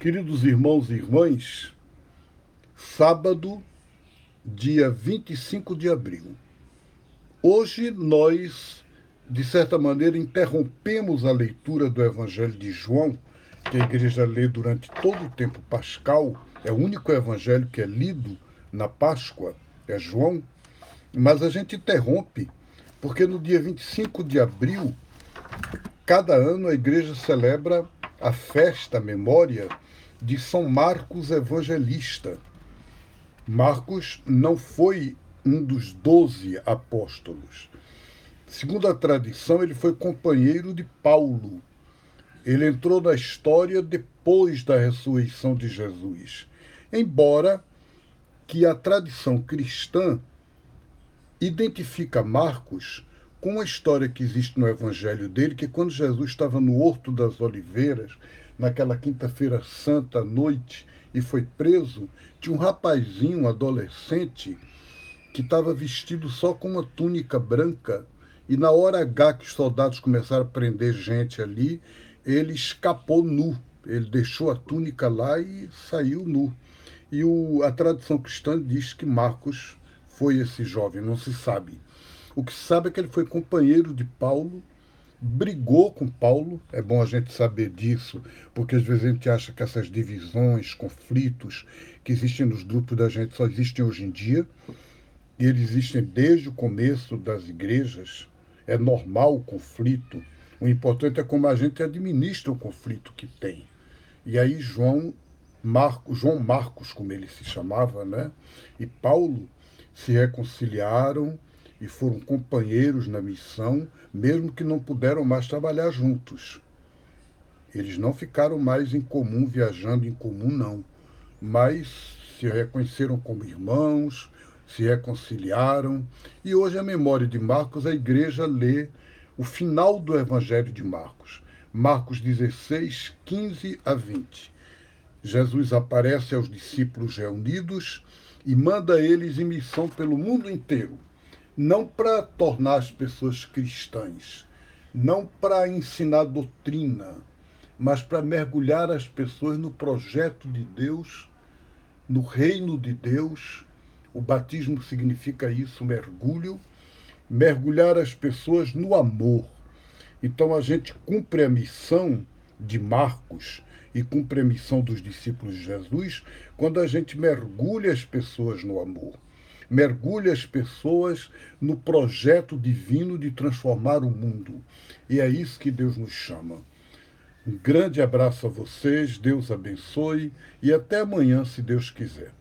Queridos irmãos e irmãs, sábado, dia 25 de abril. Hoje nós, de certa maneira, interrompemos a leitura do Evangelho de João, que a igreja lê durante todo o tempo pascal, é o único evangelho que é lido na Páscoa, é João, mas a gente interrompe, porque no dia 25 de abril, cada ano a igreja celebra a festa, a memória de São Marcos Evangelista. Marcos não foi um dos doze apóstolos. Segundo a tradição, ele foi companheiro de Paulo. Ele entrou na história depois da ressurreição de Jesus. Embora que a tradição cristã identifica Marcos com uma história que existe no evangelho dele, que quando Jesus estava no Horto das Oliveiras, naquela quinta-feira santa à noite e foi preso, tinha um rapazinho, um adolescente, que estava vestido só com uma túnica branca e na hora H que os soldados começaram a prender gente ali, ele escapou nu. Ele deixou a túnica lá e saiu nu. E o, a tradição cristã diz que Marcos foi esse jovem, não se sabe. O que sabe é que ele foi companheiro de Paulo brigou com Paulo, é bom a gente saber disso, porque às vezes a gente acha que essas divisões, conflitos que existem nos grupos da gente só existem hoje em dia, e eles existem desde o começo das igrejas. É normal o conflito. O importante é como a gente administra o conflito que tem. E aí João Marcos, João Marcos, como ele se chamava, né? E Paulo se reconciliaram e foram companheiros na missão, mesmo que não puderam mais trabalhar juntos. Eles não ficaram mais em comum, viajando em comum, não, mas se reconheceram como irmãos, se reconciliaram. E hoje, a memória de Marcos, a igreja lê o final do Evangelho de Marcos, Marcos 16, 15 a 20. Jesus aparece aos discípulos reunidos e manda eles em missão pelo mundo inteiro não para tornar as pessoas cristãs, não para ensinar doutrina, mas para mergulhar as pessoas no projeto de Deus, no reino de Deus. O batismo significa isso, mergulho, mergulhar as pessoas no amor. Então a gente cumpre a missão de Marcos e cumpre a missão dos discípulos de Jesus quando a gente mergulha as pessoas no amor mergulha as pessoas no projeto divino de transformar o mundo. E é isso que Deus nos chama. Um grande abraço a vocês, Deus abençoe e até amanhã, se Deus quiser.